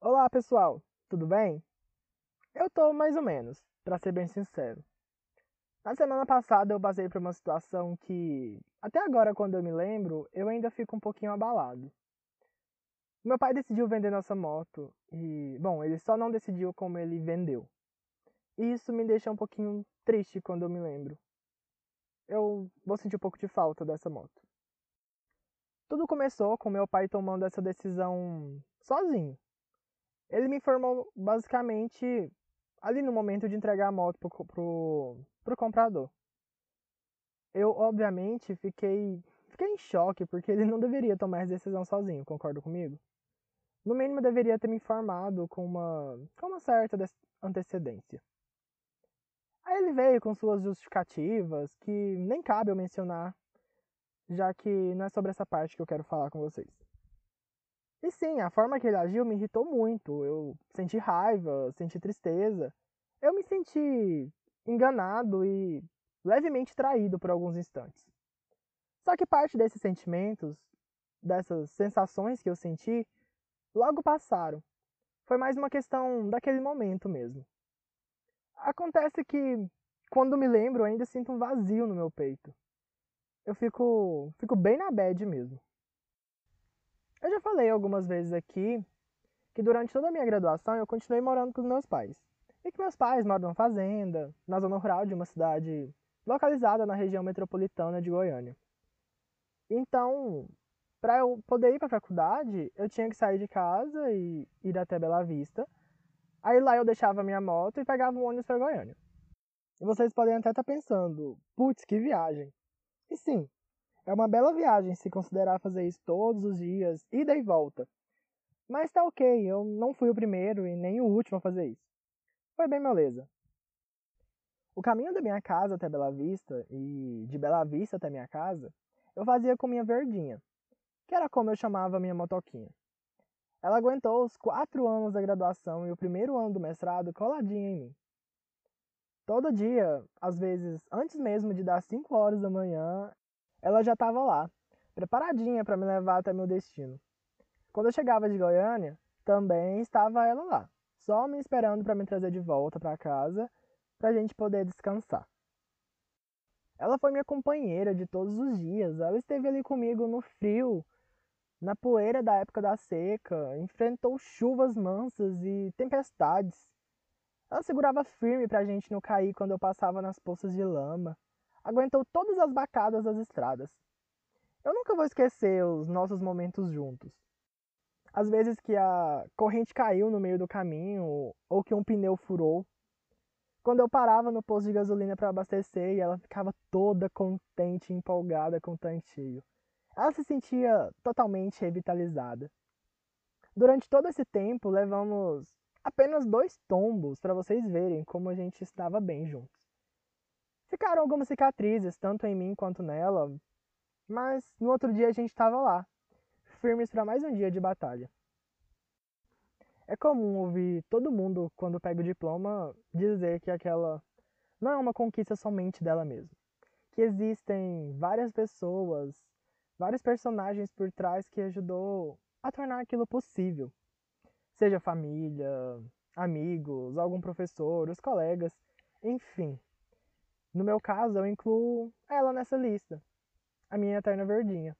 Olá pessoal, tudo bem? Eu tô mais ou menos, pra ser bem sincero. Na semana passada eu passei por uma situação que, até agora quando eu me lembro, eu ainda fico um pouquinho abalado. Meu pai decidiu vender nossa moto e, bom, ele só não decidiu como ele vendeu. E isso me deixa um pouquinho triste quando eu me lembro. Eu vou sentir um pouco de falta dessa moto. Tudo começou com meu pai tomando essa decisão sozinho. Ele me informou basicamente ali no momento de entregar a moto pro, pro, pro comprador. Eu, obviamente, fiquei, fiquei em choque, porque ele não deveria tomar essa decisão sozinho, concorda comigo? No mínimo, deveria ter me informado com uma, com uma certa antecedência. Aí ele veio com suas justificativas, que nem cabe eu mencionar, já que não é sobre essa parte que eu quero falar com vocês. E sim, a forma que ele agiu me irritou muito. Eu senti raiva, senti tristeza. Eu me senti enganado e levemente traído por alguns instantes. Só que parte desses sentimentos, dessas sensações que eu senti, logo passaram. Foi mais uma questão daquele momento mesmo. Acontece que, quando me lembro, ainda sinto um vazio no meu peito. Eu fico, fico bem na bad mesmo. Eu já falei algumas vezes aqui que durante toda a minha graduação eu continuei morando com os meus pais. E que meus pais moram numa fazenda, na zona rural de uma cidade localizada na região metropolitana de Goiânia. Então, para eu poder ir para a faculdade, eu tinha que sair de casa e ir até Bela Vista Aí lá eu deixava minha moto e pegava um ônibus para Goiânia. E vocês podem até estar tá pensando, putz, que viagem. E sim, é uma bela viagem se considerar fazer isso todos os dias, ida e volta. Mas tá ok, eu não fui o primeiro e nem o último a fazer isso. Foi bem moleza. O caminho da minha casa até Bela Vista e de Bela Vista até minha casa, eu fazia com minha verdinha, que era como eu chamava minha motoquinha. Ela aguentou os quatro anos da graduação e o primeiro ano do mestrado coladinha em mim. Todo dia, às vezes antes mesmo de dar 5 horas da manhã, ela já estava lá, preparadinha para me levar até meu destino. Quando eu chegava de Goiânia, também estava ela lá, só me esperando para me trazer de volta para casa, para a gente poder descansar. Ela foi minha companheira de todos os dias, ela esteve ali comigo no frio, na poeira da época da seca, enfrentou chuvas mansas e tempestades. Ela segurava firme pra gente não cair quando eu passava nas poças de lama. Aguentou todas as bacadas das estradas. Eu nunca vou esquecer os nossos momentos juntos. Às vezes que a corrente caiu no meio do caminho ou que um pneu furou. Quando eu parava no posto de gasolina para abastecer e ela ficava toda contente e empolgada com o cheio. Ela se sentia totalmente revitalizada. Durante todo esse tempo, levamos apenas dois tombos para vocês verem como a gente estava bem juntos. Ficaram algumas cicatrizes, tanto em mim quanto nela, mas no outro dia a gente estava lá, firmes para mais um dia de batalha. É comum ouvir todo mundo, quando pega o diploma, dizer que aquela não é uma conquista somente dela mesma. Que existem várias pessoas vários personagens por trás que ajudou a tornar aquilo possível. Seja família, amigos, algum professor, os colegas, enfim. No meu caso, eu incluo ela nessa lista, a minha eterna verdinha.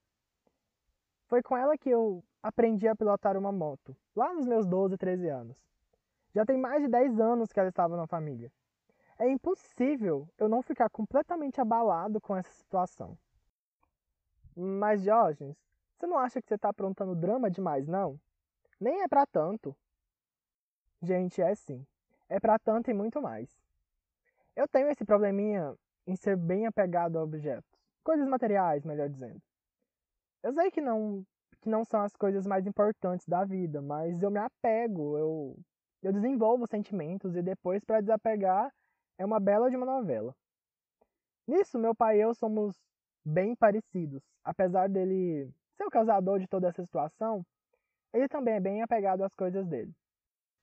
Foi com ela que eu aprendi a pilotar uma moto, lá nos meus 12, 13 anos. Já tem mais de 10 anos que ela estava na família. É impossível eu não ficar completamente abalado com essa situação. Mas, Diógenes, você não acha que você está aprontando drama demais, não? Nem é para tanto. Gente, é sim. É para tanto e muito mais. Eu tenho esse probleminha em ser bem apegado a objetos. Coisas materiais, melhor dizendo. Eu sei que não, que não são as coisas mais importantes da vida, mas eu me apego, eu, eu desenvolvo sentimentos e depois para desapegar é uma bela de uma novela. Nisso, meu pai e eu somos bem parecidos. Apesar dele ser o causador de toda essa situação, ele também é bem apegado às coisas dele.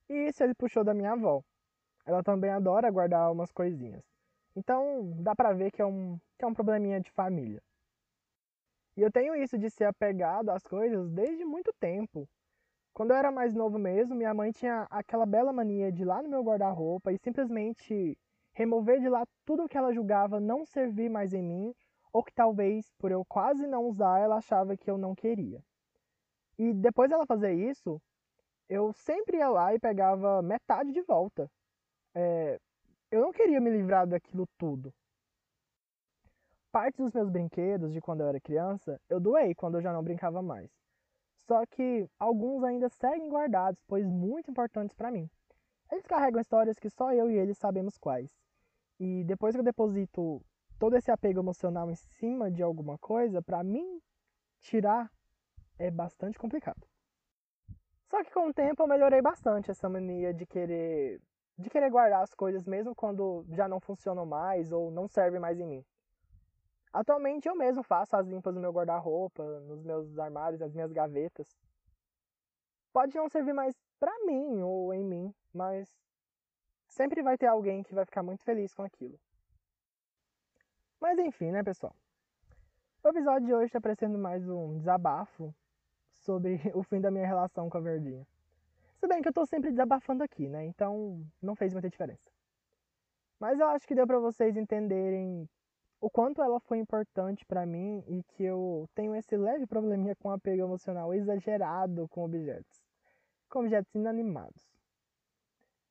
E isso ele puxou da minha avó. Ela também adora guardar umas coisinhas. Então dá pra ver que é um, que é um probleminha de família. E eu tenho isso de ser apegado às coisas desde muito tempo. Quando eu era mais novo mesmo, minha mãe tinha aquela bela mania de ir lá no meu guarda-roupa e simplesmente remover de lá tudo que ela julgava não servir mais em mim, ou que talvez por eu quase não usar, ela achava que eu não queria. E depois dela fazer isso, eu sempre ia lá e pegava metade de volta. É, eu não queria me livrar daquilo tudo. Parte dos meus brinquedos de quando eu era criança, eu doei quando eu já não brincava mais. Só que alguns ainda seguem guardados, pois muito importantes para mim. Eles carregam histórias que só eu e eles sabemos quais. E depois que eu deposito todo esse apego emocional em cima de alguma coisa, para mim tirar é bastante complicado. Só que com o tempo eu melhorei bastante essa mania de querer de querer guardar as coisas mesmo quando já não funcionam mais ou não servem mais em mim. Atualmente eu mesmo faço as limpas no meu guarda-roupa, nos meus armários, nas minhas gavetas. Pode não servir mais pra mim ou em mim, mas sempre vai ter alguém que vai ficar muito feliz com aquilo. Mas enfim, né, pessoal? O episódio de hoje está parecendo mais um desabafo sobre o fim da minha relação com a Verdinha. Se bem que eu tô sempre desabafando aqui, né? Então não fez muita diferença. Mas eu acho que deu para vocês entenderem o quanto ela foi importante para mim e que eu tenho esse leve probleminha com apego emocional exagerado com objetos, com objetos inanimados.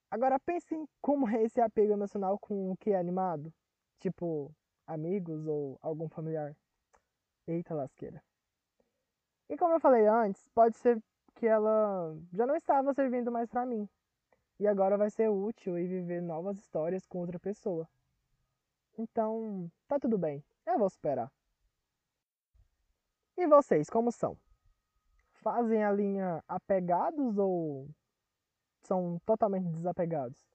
Agora pensem como é esse apego emocional com o que é animado, tipo amigos ou algum familiar. Eita lasqueira. E como eu falei antes, pode ser que ela já não estava servindo mais para mim. E agora vai ser útil e viver novas histórias com outra pessoa. Então, tá tudo bem. Eu vou superar. E vocês, como são? Fazem a linha apegados ou são totalmente desapegados?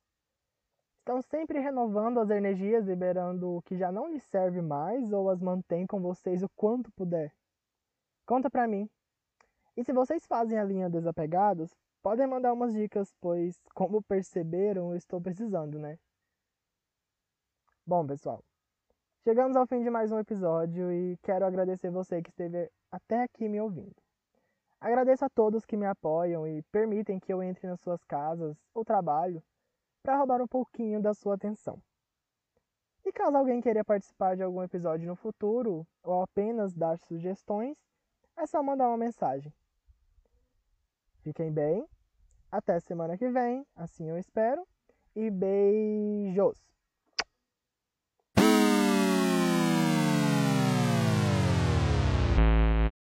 Estão sempre renovando as energias, liberando o que já não lhes serve mais ou as mantém com vocês o quanto puder? Conta pra mim. E se vocês fazem a linha desapegados, podem mandar umas dicas, pois, como perceberam, eu estou precisando, né? Bom, pessoal, chegamos ao fim de mais um episódio e quero agradecer você que esteve até aqui me ouvindo. Agradeço a todos que me apoiam e permitem que eu entre nas suas casas ou trabalho para roubar um pouquinho da sua atenção. E caso alguém queira participar de algum episódio no futuro ou apenas dar sugestões, é só mandar uma mensagem. Fiquem bem, até semana que vem, assim eu espero, e beijos!